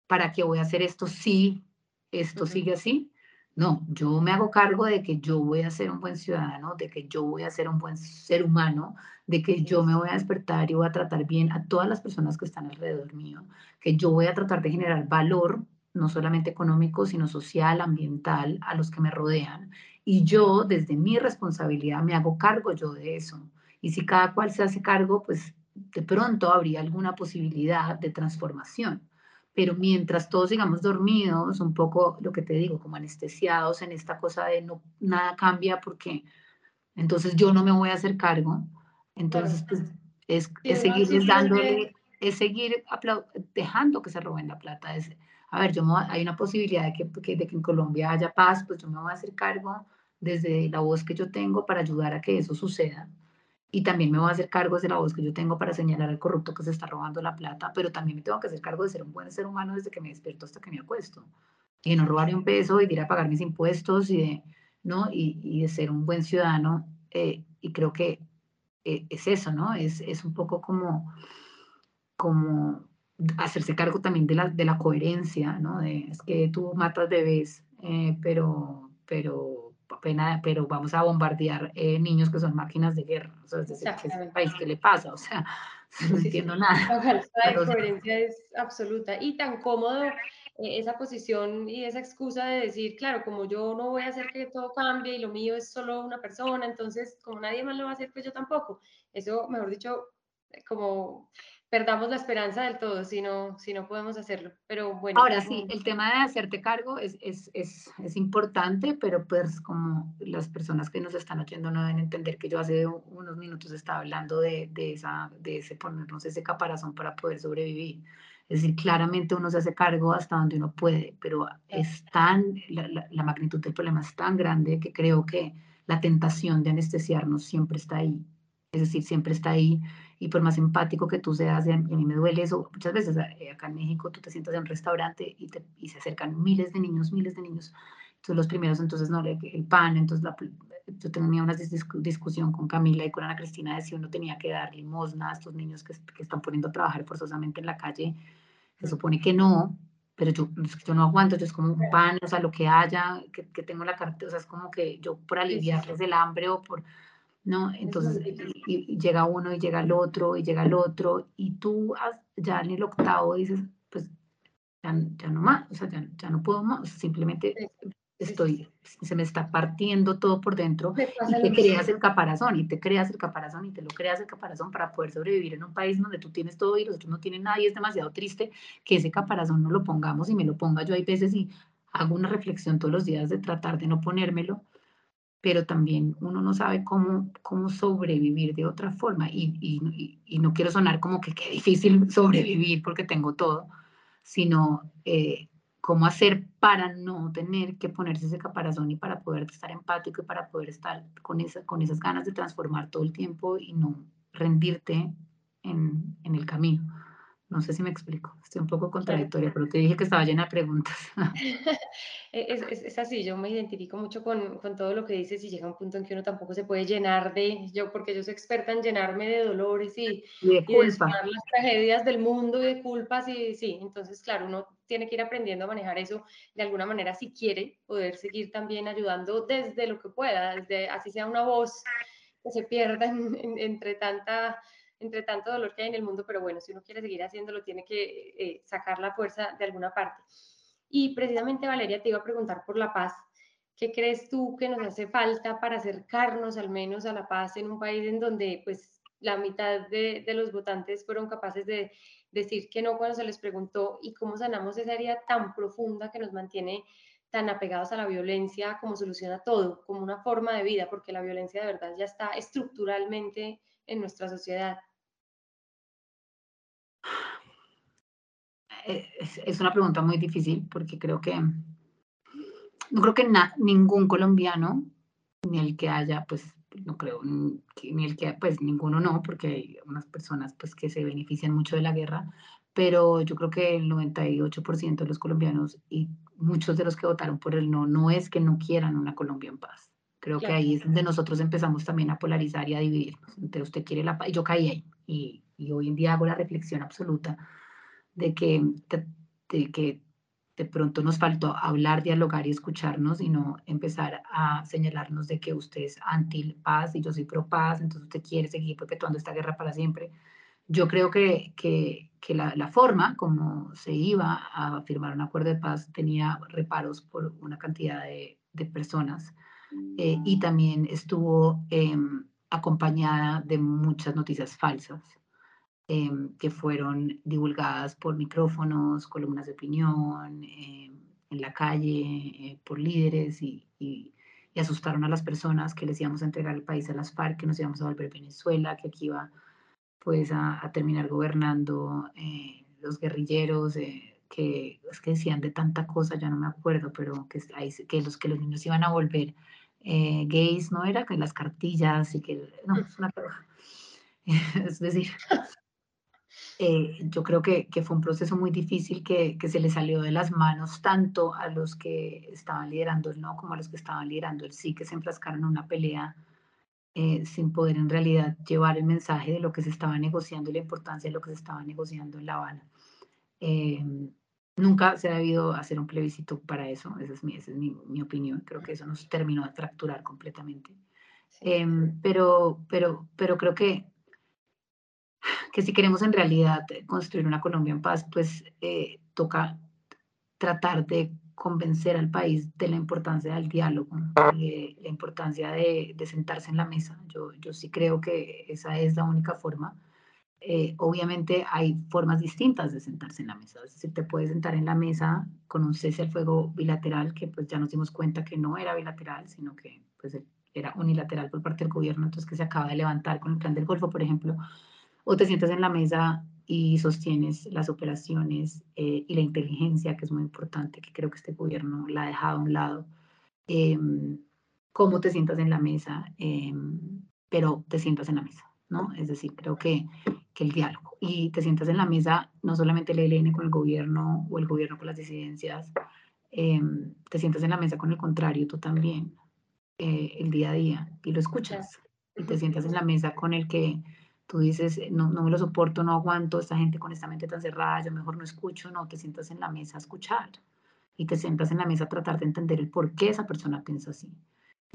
¿para qué voy a hacer esto si esto sigue así? No, yo me hago cargo de que yo voy a ser un buen ciudadano, de que yo voy a ser un buen ser humano, de que yo me voy a despertar y voy a tratar bien a todas las personas que están alrededor mío, que yo voy a tratar de generar valor, no solamente económico, sino social, ambiental, a los que me rodean. Y yo, desde mi responsabilidad, me hago cargo yo de eso. Y si cada cual se hace cargo, pues de pronto habría alguna posibilidad de transformación pero mientras todos sigamos dormidos, un poco lo que te digo, como anestesiados en esta cosa de no, nada cambia porque entonces yo no me voy a hacer cargo, entonces pues, es, es seguir dándole, es seguir dejando que se roben la plata. Es, a ver, yo hay una posibilidad de que, de que en Colombia haya paz, pues yo me voy a hacer cargo desde la voz que yo tengo para ayudar a que eso suceda y también me voy a hacer cargo de la voz que yo tengo para señalar al corrupto que se está robando la plata, pero también me tengo que hacer cargo de ser un buen ser humano desde que me despierto hasta que me acuesto, y de no robarme un peso, y de ir a pagar mis impuestos, y de, ¿no? y, y de ser un buen ciudadano, eh, y creo que eh, es eso, ¿no? Es, es un poco como, como hacerse cargo también de la, de la coherencia, ¿no? De, es que tú matas bebés, eh, pero, pero pena, pero vamos a bombardear eh, niños que son máquinas de guerra. O sea, es decir, ¿qué es país que le pasa? O sea, no entiendo nada. La coherencia es absoluta y tan cómodo eh, esa posición y esa excusa de decir, claro, como yo no voy a hacer que todo cambie y lo mío es solo una persona, entonces como nadie más lo va a hacer, pues yo tampoco. Eso, mejor dicho, como perdamos la esperanza del todo si no, si no podemos hacerlo. Pero bueno. Ahora sí, el tema de hacerte cargo es, es, es, es, importante, pero pues como las personas que nos están oyendo no deben entender que yo hace unos minutos estaba hablando de, de, esa, de ese ponernos ese caparazón para poder sobrevivir. Es decir, claramente uno se hace cargo hasta donde uno puede, pero es tan, la, la, la magnitud del problema es tan grande que creo que la tentación de anestesiarnos siempre está ahí. Es decir, siempre está ahí y por más empático que tú seas, y a mí me duele eso, muchas veces eh, acá en México tú te sientas en un restaurante y, te, y se acercan miles de niños, miles de niños, entonces los primeros, entonces no, el pan, entonces la, yo tenía una discusión con Camila y con Ana Cristina de si uno tenía que dar limosna a estos niños que, que están poniendo a trabajar forzosamente en la calle, se supone que no, pero yo, yo no aguanto, yo es como un pan, o sea, lo que haya, que, que tengo la carta, o sea, es como que yo por aliviarles el hambre o por, ¿no? Entonces, y, llega uno y llega el otro y llega el otro, y tú ya en el octavo dices, pues ya, ya no más, o sea, ya, ya, no puedo más, simplemente estoy, se me está partiendo todo por dentro y te creas el caparazón, y te creas el caparazón, y te lo creas el caparazón para poder sobrevivir en un país donde tú tienes todo y los otros no tienen nada, y es demasiado triste que ese caparazón no lo pongamos y me lo ponga yo. Hay veces y hago una reflexión todos los días de tratar de no ponérmelo, pero también uno no sabe cómo, cómo sobrevivir de otra forma. Y, y, y no quiero sonar como que qué difícil sobrevivir porque tengo todo, sino eh, cómo hacer para no tener que ponerse ese caparazón y para poder estar empático y para poder estar con, esa, con esas ganas de transformar todo el tiempo y no rendirte en, en el camino. No sé si me explico, estoy un poco contradictoria, pero te dije que estaba llena de preguntas. es, es, es, así, yo me identifico mucho con, con, todo lo que dices y llega un punto en que uno tampoco se puede llenar de, yo porque yo soy experta en llenarme de dolores y, y de, y de las tragedias del mundo y de culpas y sí, entonces claro, uno tiene que ir aprendiendo a manejar eso de alguna manera si quiere poder seguir también ayudando desde lo que pueda, desde así sea una voz que se pierda en, en, entre tanta entre tanto dolor que hay en el mundo, pero bueno, si uno quiere seguir haciéndolo, tiene que eh, sacar la fuerza de alguna parte. Y precisamente, Valeria, te iba a preguntar por la paz. ¿Qué crees tú que nos hace falta para acercarnos al menos a la paz en un país en donde pues la mitad de, los votantes fueron capaces de decir que no cuando se les preguntó y cómo sanamos esa herida tan profunda que nos mantiene tan apegados a la violencia como solución todo, como una forma de vida, porque la violencia de verdad ya está estructuralmente en nuestra sociedad? Eh, es, una pregunta muy difícil porque creo que no creo que ningún colombiano ni el que haya pues no creo ni el que pues ninguno no porque hay unas personas pues que se benefician mucho de la guerra pero yo creo que el 98% de los colombianos y muchos de los que votaron por el no no es que no quieran una Colombia en paz Creo que ahí es donde nosotros empezamos también a polarizar y a dividirnos. Entonces usted quiere la paz, y yo caí ahí. Y, y, hoy en día hago la reflexión absoluta de que, de, de, que de pronto nos faltó hablar, dialogar y escucharnos y no empezar a señalarnos de que usted es anti-paz y yo soy pro-paz, entonces usted quiere seguir perpetuando esta guerra para siempre. Yo creo que, que, que la, la, forma como se iba a firmar un acuerdo de paz tenía reparos por una cantidad de, de personas eh, y también estuvo eh, acompañada de muchas noticias falsas eh, que fueron divulgadas por micrófonos, columnas de opinión, en la calle, por líderes y, asustaron a las personas que les íbamos a entregar el país a las FARC, que nos íbamos a volver Venezuela, que aquí iba pues a, a terminar gobernando los guerrilleros que es que decían de tanta cosa, ya no me acuerdo, pero que, los, que los niños iban a volver eh, gays, ¿no? Era que las cartillas y que, no, es una Es decir, eh, yo creo que, que, fue un proceso muy difícil que, que, se le salió de las manos tanto a los que estaban liderando el no como a los que estaban liderando el sí, que se enfrascaron en una pelea eh, sin poder en realidad llevar el mensaje de lo que se estaba negociando y la importancia de lo que se estaba negociando en La Habana. Eh, Nunca se ha debido hacer un plebiscito para eso, esa es mi, esa es mi, mi opinión. Creo que eso nos terminó de fracturar completamente. Sí. Eh, pero, pero, pero creo que, que si queremos en realidad construir una Colombia en paz, pues eh, toca tratar de convencer al país de la importancia del diálogo, de la importancia de, de, sentarse en la mesa. Yo, yo sí creo que esa es la única forma. Eh, obviamente hay formas distintas de sentarse en la mesa. Es decir, te puedes sentar en la mesa con un cese al fuego bilateral, que pues ya nos dimos cuenta que no era bilateral, sino que pues era unilateral por parte del gobierno, entonces que se acaba de levantar con el plan del Golfo, por ejemplo, o te sientas en la mesa y sostienes las operaciones eh, y la inteligencia, que es muy importante, que creo que este gobierno la ha dejado a un lado. Em, cómo te sientas en la mesa, em, pero te sientas en la mesa, ¿no? Es decir, creo que, que el diálogo. Y te sientas en la mesa, no solamente el ELN con el gobierno o el gobierno con las disidencias, em, te sientas en la mesa con el contrario, tú también, eh, el día a día, y lo escuchas. Y te sientas en la mesa con el que tú dices, eh, no, no me lo soporto, no aguanto, esta gente con esta mente tan cerrada, yo mejor no escucho, no, te sientas en la mesa a escuchar y te sientas en la mesa a tratar de entender el por qué esa persona piensa así.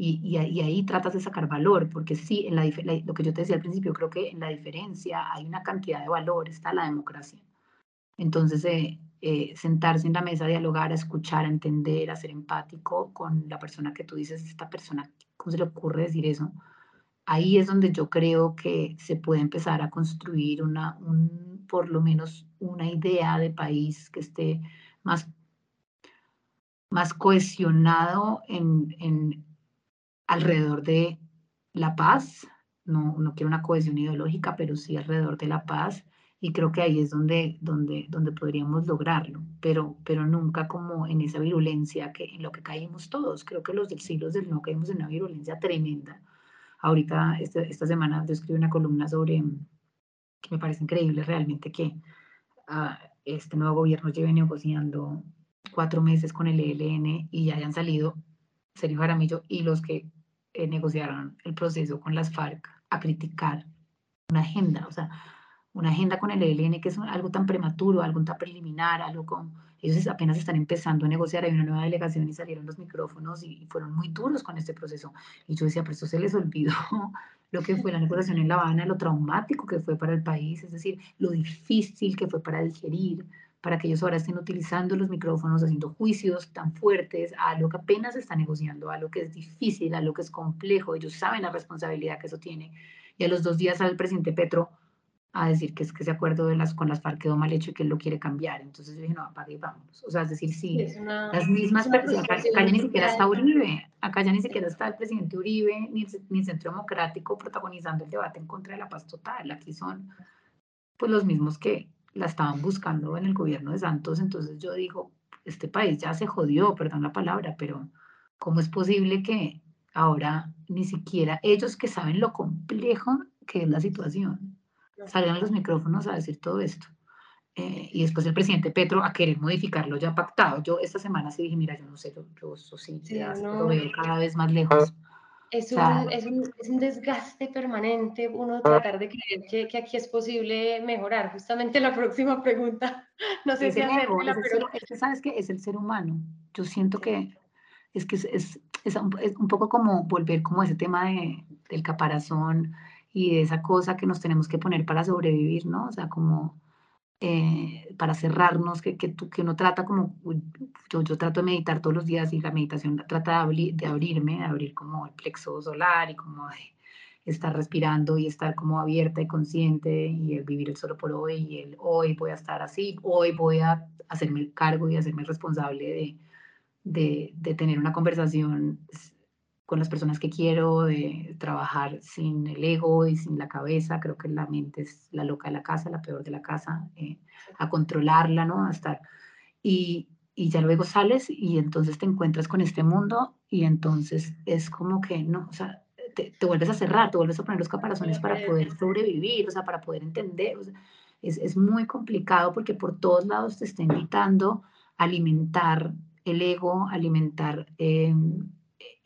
Y, y, ahí tratas de sacar valor, porque sí, en la, lo que yo te decía al principio, creo que en la diferencia hay una cantidad de valor, está la democracia. Entonces, eh, eh, sentarse en la mesa, dialogar, a escuchar, a entender, a ser empático con la persona que tú dices, esta persona, ¿cómo se le ocurre decir eso? ahí es donde yo creo que se puede empezar a construir una, un, por lo menos una idea de país que esté más, más cohesionado en, en alrededor de la paz. No, no quiero una cohesión ideológica, pero sí alrededor de la paz. Y creo que ahí es donde, donde, donde podríamos lograrlo, pero, pero nunca como en esa virulencia que, en lo que caímos todos. Creo que los del siglo del no caímos en una virulencia tremenda Ahorita, este, esta semana, yo escribí una columna sobre, que me parece increíble realmente que uh, este nuevo gobierno lleve negociando cuatro meses con el ELN y ya hayan salido Sergio Jaramillo y los que eh, negociaron el proceso con las FARC a criticar una agenda, o sea, una agenda con el ELN que es algo tan prematuro, algo tan preliminar, algo con ellos apenas están empezando a negociar, hay una nueva delegación y salieron los micrófonos y, fueron muy duros con este proceso. Y yo decía, pero eso se les olvidó lo que fue la negociación en La Habana, lo traumático que fue para el país, es decir, lo difícil que fue para digerir, para que ellos ahora estén utilizando los micrófonos, haciendo juicios tan fuertes a lo que apenas se está negociando, a lo que es difícil, a lo que es complejo. Ellos saben la responsabilidad que eso tiene. Y a los dos días al presidente Petro a decir que es que ese acuerdo de las, con las FARC quedó mal hecho y que él lo quiere cambiar. Entonces yo dije, no, apague y vámonos. O sea, es decir, sí, las mismas personas, acá, ya ni siquiera está Uribe, acá ya ni siquiera está el presidente Uribe, ni el, Centro Democrático protagonizando el debate en contra de la paz total. Aquí son pues los mismos que la estaban buscando en el gobierno de Santos. Entonces yo digo, este país ya se jodió, perdón la palabra, pero ¿cómo es posible que ahora ni siquiera ellos que saben lo complejo que es la situación, salgan los micrófonos a decir todo esto. Eh, y después el presidente Petro a querer modificarlo ya pactado. Yo esta semana sí dije, mira, yo no sé, yo, yo eso sí, lo veo cada vez más lejos. Es un, es, un, es un, desgaste permanente uno tratar de creer que, que, aquí es posible mejorar. Justamente la próxima pregunta, no sé si hacerla, pero... es que sabes que es el ser humano. Yo siento que es que es, es, es, un, poco como volver como ese tema de, del caparazón, y de esa cosa que nos tenemos que poner para sobrevivir, ¿no? O sea, como eh, para cerrarnos, que, que, tú, que uno trata como, yo, yo trato de meditar todos los días y la meditación trata de, de abrirme, de abrir como el plexo solar y como de estar respirando y estar como abierta y consciente y el vivir el solo por hoy y el hoy voy a estar así, hoy voy a hacerme cargo y hacerme responsable de, de tener una conversación con las personas que quiero, de trabajar sin el ego y sin la cabeza. Creo que la mente es la loca de la casa, la peor de la casa, eh, a controlarla, ¿no? A estar. Y, y ya luego sales y entonces te encuentras con este mundo y entonces es como que, no, o sea, te, te vuelves a cerrar, te vuelves a poner los caparazones para poder sobrevivir, o sea, para poder entender. O sea, es, es muy complicado porque por todos lados te está invitando a alimentar el ego, alimentar eh,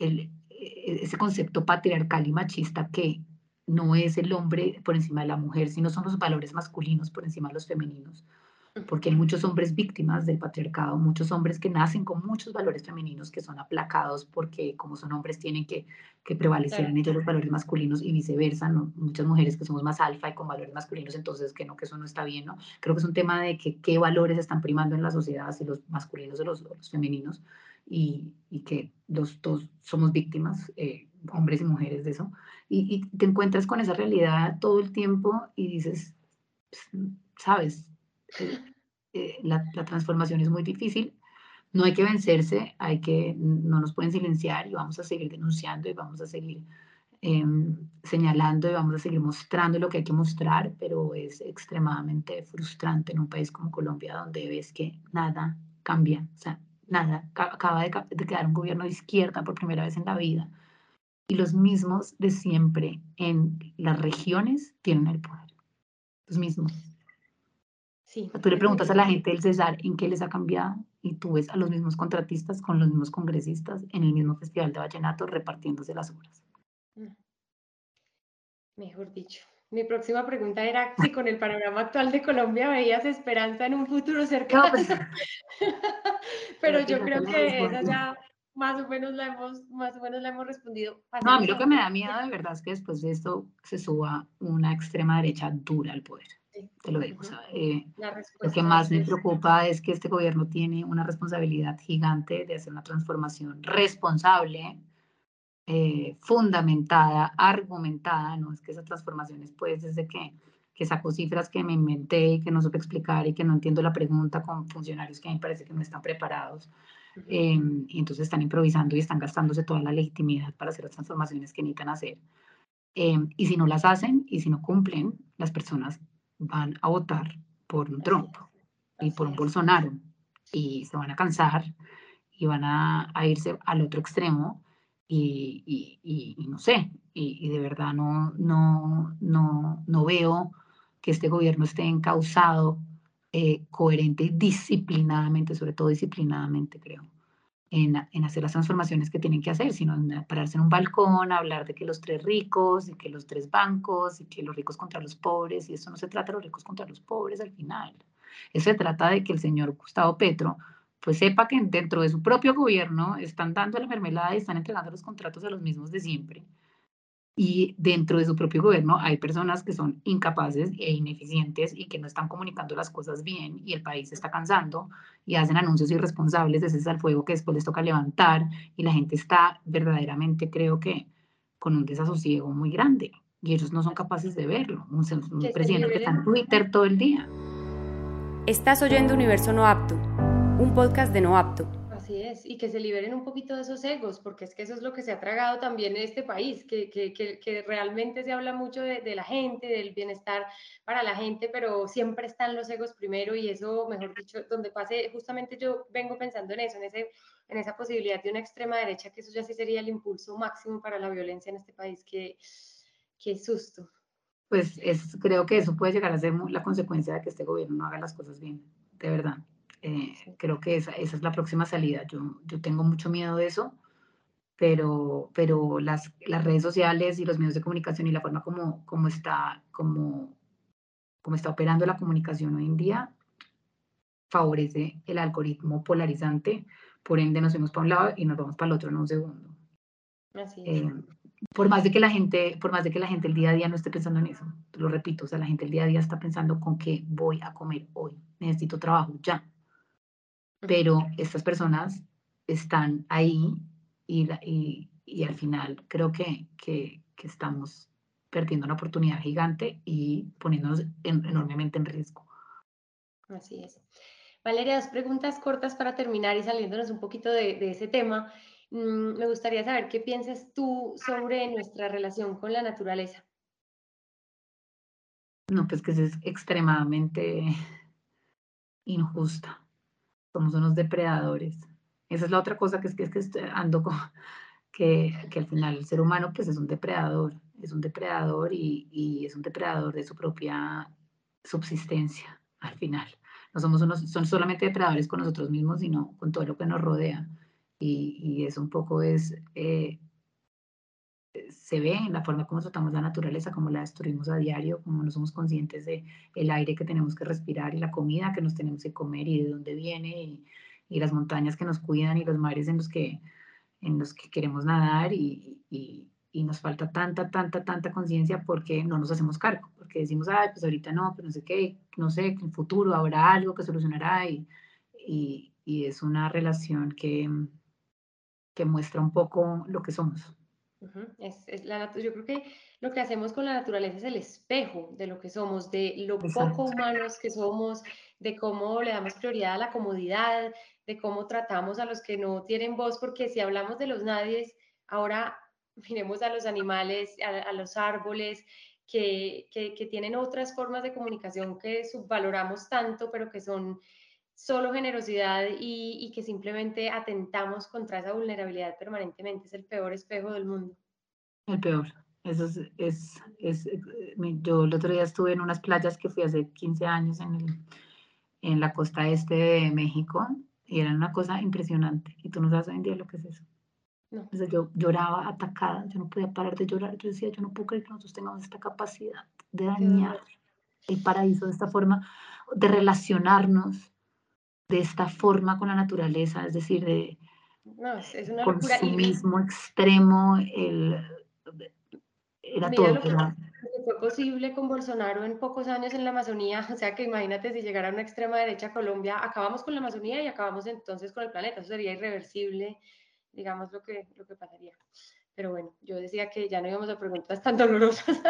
el, ese concepto patriarcal y machista que no es el hombre por encima de la mujer, sino son los valores masculinos por encima de los femeninos. porque hay muchos hombres víctimas del patriarcado, muchos hombres que nacen con muchos valores femeninos que son aplacados porque como son hombres tienen que, que prevalecer en ellos los valores masculinos y viceversa, ¿no? muchas mujeres que somos más alfa y con valores masculinos, entonces que no, que eso no está bien, ¿no? Creo que es un tema de que qué valores están primando en la sociedad, si los masculinos o los, los femeninos, y, y, que los dos somos víctimas, eh, hombres y mujeres de eso, y, y te encuentras con esa realidad todo el tiempo y dices, sabes, eh, eh, la, transformación es muy difícil. No hay que vencerse, hay que, no nos pueden silenciar y vamos a seguir denunciando y vamos a seguir em, señalando y vamos a seguir mostrando lo que hay que mostrar, pero es extremadamente frustrante en un país como Colombia donde ves que nada cambia, o sea, nada, acaba de, de quedar un gobierno de izquierda por primera vez en la vida y los mismos de siempre en las regiones tienen el poder, los mismos. Tú le preguntas a la gente del César en qué les ha cambiado y tú ves a los mismos contratistas con los mismos congresistas en el mismo festival de vallenato repartiéndose las obras. Mm. Mejor dicho. Mi próxima pregunta era si con el panorama actual de Colombia veías esperanza en un futuro cercano. Pues, pero yo creo que esa ya más o menos la hemos, más o menos la hemos respondido. No, a mí lo que me da miedo de verdad es que después de esto se suba una extrema derecha dura al poder te lo digo. Eh, lo que más me preocupa es que este gobierno tiene una responsabilidad gigante de hacer una transformación responsable, eh, fundamentada, argumentada, no es que esas transformaciones, pues, desde que, que saco cifras que me inventé y que no supe explicar y que no entiendo la pregunta con funcionarios que a mí me parece que no están preparados. Em, y entonces están improvisando y están gastándose toda la legitimidad para hacer las transformaciones que necesitan hacer. Em, y si no las hacen y si no cumplen, las personas van a votar por un Trump y por un Bolsonaro y se van a cansar y van a, irse al otro extremo y, y, no sé, y, de verdad no, no, no, no veo que este gobierno esté encausado eh, coherente y disciplinadamente, sobre todo disciplinadamente creo, en, en, hacer las transformaciones que tienen que hacer, sino en pararse en un balcón, hablar de que los tres ricos y que los tres bancos y que los ricos contra los pobres, y eso no se trata de los ricos contra los pobres al final. Eso se trata de que el señor Gustavo Petro pues sepa que dentro de su propio gobierno están dando la mermelada y están entregando los contratos a los mismos de siempre y dentro de su propio gobierno hay personas que son incapaces e ineficientes y que no están comunicando las cosas bien y el país está cansando y hacen anuncios irresponsables de ese al fuego que después les toca levantar y la gente está verdaderamente, creo que, con un desasosiego muy grande y ellos no son capaces de verlo. Un, un presidente que está en Twitter todo el día. Estás oyendo Universo No Apto, un podcast de No Apto Así es, y que se liberen un poquito de esos egos, porque es que eso es lo que se ha tragado también en este país, que, que, que, realmente se habla mucho de, de, la gente, del bienestar para la gente, pero siempre están los egos primero y eso, mejor dicho, donde pase, justamente yo vengo pensando en eso, en, ese, en esa posibilidad de una extrema derecha, que eso ya sí sería el impulso máximo para la violencia en este país, que, que susto. Pues es, creo que eso puede llegar a ser la consecuencia de que este gobierno no haga las cosas bien, de verdad. Eh, creo que esa, esa, es la próxima salida. Yo, yo tengo mucho miedo de eso, pero, pero las, las redes sociales y los medios de comunicación y la forma como, como, está, como, como está operando la comunicación hoy en día favorece el algoritmo polarizante, por ende nos vemos para un lado y nos vamos para el otro en un segundo. Así eh, por más de que la gente, por más de que la gente el día a día no esté pensando en eso, lo repito, o sea, la gente el día a día está pensando con qué voy a comer hoy, necesito trabajo ya, pero estas personas están ahí y, y, y al final creo que, que, que, estamos perdiendo una oportunidad gigante y poniéndonos enormemente en riesgo. Así es. Valeria, dos preguntas cortas para terminar y saliéndonos un poquito de, de ese tema. Mm, me gustaría saber qué piensas tú sobre nuestra relación con la naturaleza. No, pues que es extremadamente injusta somos unos depredadores. Esa es la otra cosa que es que, es que ando con, que, que, al final el ser humano pues es un depredador, es un depredador y, y, es un depredador de su propia subsistencia al final. No somos unos, son solamente depredadores con nosotros mismos, sino con todo lo que nos rodea. Y, y eso un poco es, eh, se ve en la forma como tratamos la naturaleza, como la destruimos a diario, como no somos conscientes de el aire que tenemos que respirar y la comida que nos tenemos que comer y de dónde viene y, las montañas que nos cuidan y los mares en los que, en los que queremos nadar y, y, nos falta tanta, tanta, tanta conciencia porque no nos hacemos cargo, porque decimos, ay, pues ahorita no, pero no sé qué, no sé, en el futuro habrá algo que solucionará y, y, y es una relación que, que muestra un poco lo que somos. Es, es la, yo creo que lo que hacemos con la naturaleza es el espejo de lo que somos, de lo poco humanos que somos, de cómo le damos prioridad a la comodidad, de cómo tratamos a los que no tienen voz, porque si hablamos de los nadies, ahora miremos a los animales, a, a los árboles, que, que, que, tienen otras formas de comunicación que subvaloramos tanto, pero que son solo generosidad y, y, que simplemente atentamos contra esa vulnerabilidad permanentemente. Es el peor espejo del mundo. El peor. Eso es, es, es, eh, yo el otro día estuve en unas playas que fui hace 15 años en, el, en la costa este de México y era una cosa impresionante. Y tú no sabes hoy en día lo que es eso. No. O sea, yo lloraba atacada, yo no podía parar de llorar. Yo decía, yo no puedo creer que nosotros tengamos esta capacidad de dañar el paraíso de esta forma, de relacionarnos de esta forma con la naturaleza, es decir, de no, es una consumismo extremo, el, era Mira todo. Lo que, era... fue posible con Bolsonaro en pocos años en la Amazonía, o sea que imagínate si llegara una extrema derecha a Colombia, acabamos con la Amazonía y acabamos entonces con el planeta, eso sería irreversible, digamos lo que, lo que pasaría. Pero bueno, yo decía que ya no íbamos a preguntas tan dolorosas.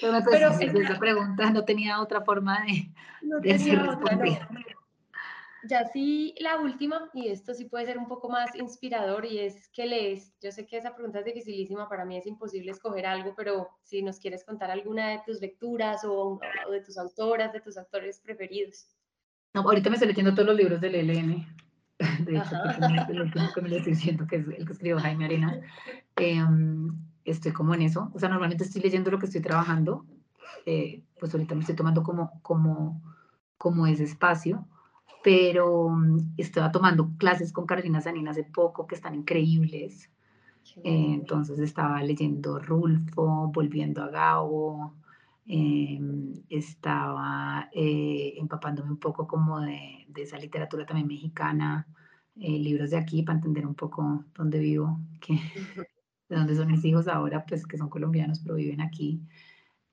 Pero, Pero esa pregunta no tenía otra forma de, no de ser respondida. No. Ya sí, la última, y esto sí puede ser un poco más inspirador, y es ¿qué lees? Yo sé que esa pregunta es dificilísima, para mí es imposible escoger algo, pero si nos quieres contar alguna de tus lecturas o, o de tus autoras, de tus autores preferidos. No, ahorita me estoy leyendo todos los libros del ELN, de hecho, el último que me estoy diciendo, que es el que escribió Jaime Arena. Eh, estoy como en eso, o sea, normalmente estoy leyendo lo que estoy trabajando, eh, pues ahorita me estoy tomando como, como, como ese espacio, pero mm, estaba tomando clases con Carolina Sanina hace poco que están increíbles. Eh, entonces estaba leyendo Rulfo, volviendo a Gabo, eh, estaba eh, empapándome un poco como de, de, esa literatura también mexicana, eh, libros de aquí para entender un poco dónde vivo, que, de dónde son mis hijos ahora, pues que son colombianos pero viven aquí.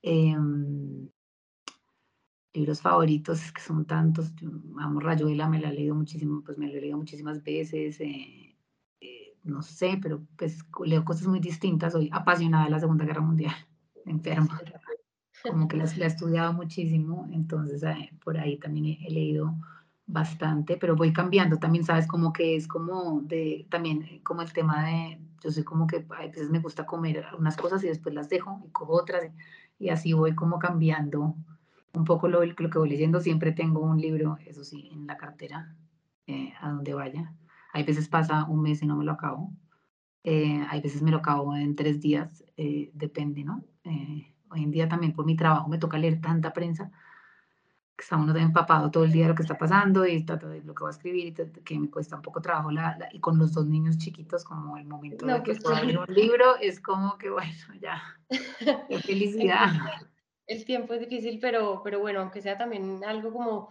Em, libros favoritos, que son tantos, amo Rayuela, me la he leído muchísimo, pues me la he leído muchísimas veces, eh, no sé, pero pues leo cosas muy distintas, soy apasionada de la Segunda Guerra Mundial, enferma, como que la, la he estudiado muchísimo, entonces eh, por ahí también he, he, leído bastante, pero voy cambiando, también sabes, como que es como de, también como el tema de, yo sé como que a veces me gusta comer unas cosas y después las dejo y cojo otras, y, y así voy como cambiando un poco lo, lo, que voy leyendo, siempre tengo un libro, eso sí, en la cartera, eh, a donde vaya. Hay veces pasa un mes y no me lo acabo. Eh, hay veces me lo acabo en tres días, eh, depende, ¿no? Hoy en día también por mi trabajo me toca leer tanta prensa que está uno empapado todo el día de lo que está pasando y lo que va a escribir y que me cuesta un poco trabajo la, la, y con los dos niños chiquitos como el momento no, de que pues, pueda leer un libro es como que bueno ya qué felicidad el tiempo es difícil, pero, pero bueno, aunque sea también algo como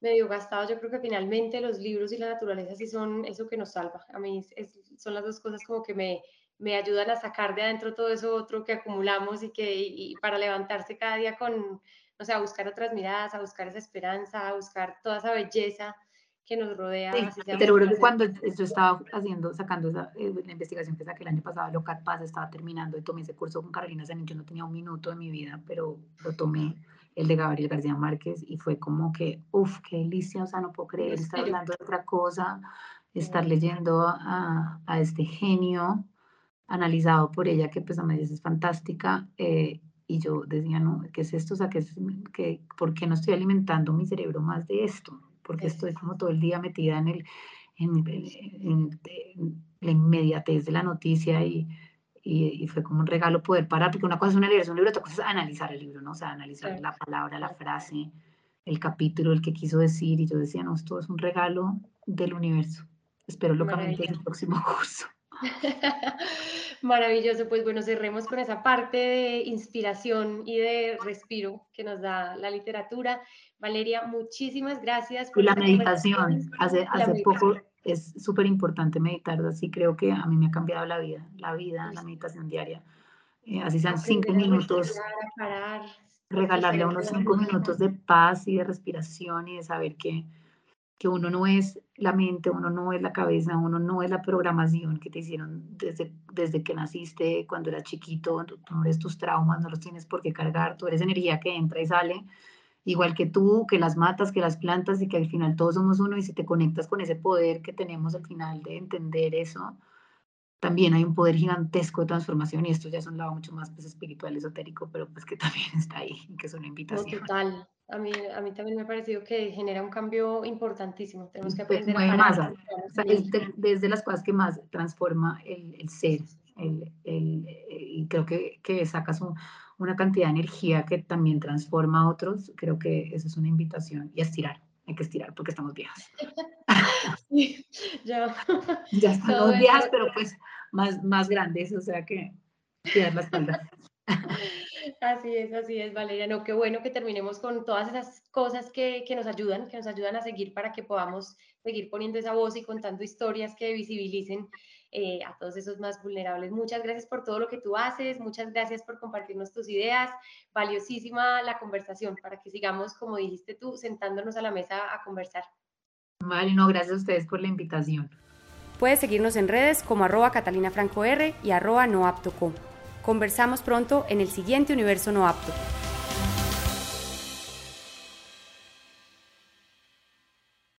medio gastado, yo creo que finalmente los libros y la naturaleza sí son eso que nos salva. A mí es, son las dos cosas como que me, me ayudan a sacar de adentro todo eso otro que acumulamos y que y para levantarse cada día con, o sea, a buscar otras miradas, a buscar esa esperanza, a buscar toda esa belleza que nos rodea. Sí, te lo que cuando yo estaba haciendo, sacando esa, eh, la investigación que saqué el año pasado, lo Paz, estaba terminando y tomé ese curso con Carolina Sanín, yo no tenía un minuto de mi vida, pero lo tomé, el de Gabriel García Márquez, y fue como que, uff, qué delicia, o sea, no puedo creer estar hablando de otra cosa, estar leyendo a, a este genio analizado por ella, que pues a veces es fantástica, eh, y yo decía, no, ¿qué es esto? O sea, ¿qué es, que, ¿por qué no estoy alimentando mi cerebro más de esto? porque estoy como todo el día metida en, el, en, en, en la inmediatez de la noticia y, y, y, fue como un regalo poder parar, porque una cosa es una leer un libro, otra cosa es analizar el libro, ¿no? O sea, analizar sí. la palabra, la frase, el capítulo, el que quiso decir, y yo decía, no, esto es un regalo del universo. Espero locamente el próximo curso. Maravilloso, pues bueno, cerremos con esa parte de inspiración y de respiro que nos da la literatura. Valeria, muchísimas gracias. Por y la meditación, hace, hace poco es súper importante meditar, así creo que a mí me ha cambiado la vida, la vida, la meditación diaria. Eh, así sean cinco minutos, regalarle unos cinco minutos de paz y de respiración y de saber que, que uno no es la mente, uno no es la cabeza, uno no es la programación que te hicieron desde, desde que naciste, cuando eras chiquito, tú no eres tus traumas, no los tienes por qué cargar, tú eres energía que entra y sale, igual que tú, que las matas, que las plantas y que al final todos somos uno y si te conectas con ese poder que tenemos al final de entender eso, también hay un poder gigantesco de transformación y esto ya es un lado mucho más pues, espiritual, esotérico, pero pues que también está ahí que es una invitación. total, a mí, a mí también me ha parecido que genera un cambio importantísimo, tenemos que aprender a parar. desde las cosas que más transforma el, el ser, el, el, y creo que, que sacas una cantidad de energía que también transforma a otros, creo que eso es una invitación y estirar hay que estirar porque estamos viejas. ya. ya estamos viejas, pero pues más, más grandes, o sea que tirar la espalda. Así es, así es, Valeria. No, qué bueno que terminemos con todas esas cosas que, que, nos ayudan, que nos ayudan a seguir para que podamos seguir poniendo esa voz y contando historias que visibilicen eh, a todos esos más vulnerables. Muchas gracias por todo lo que tú haces, muchas gracias por compartirnos tus ideas. Valiosísima la conversación para que sigamos, como dijiste tú, sentándonos a la mesa a conversar. Vale, no, gracias a ustedes por la invitación. Puedes seguirnos en redes como arroba Catalina Franco R y arroba noaptoco. Conversamos pronto en el siguiente Universo No Apto.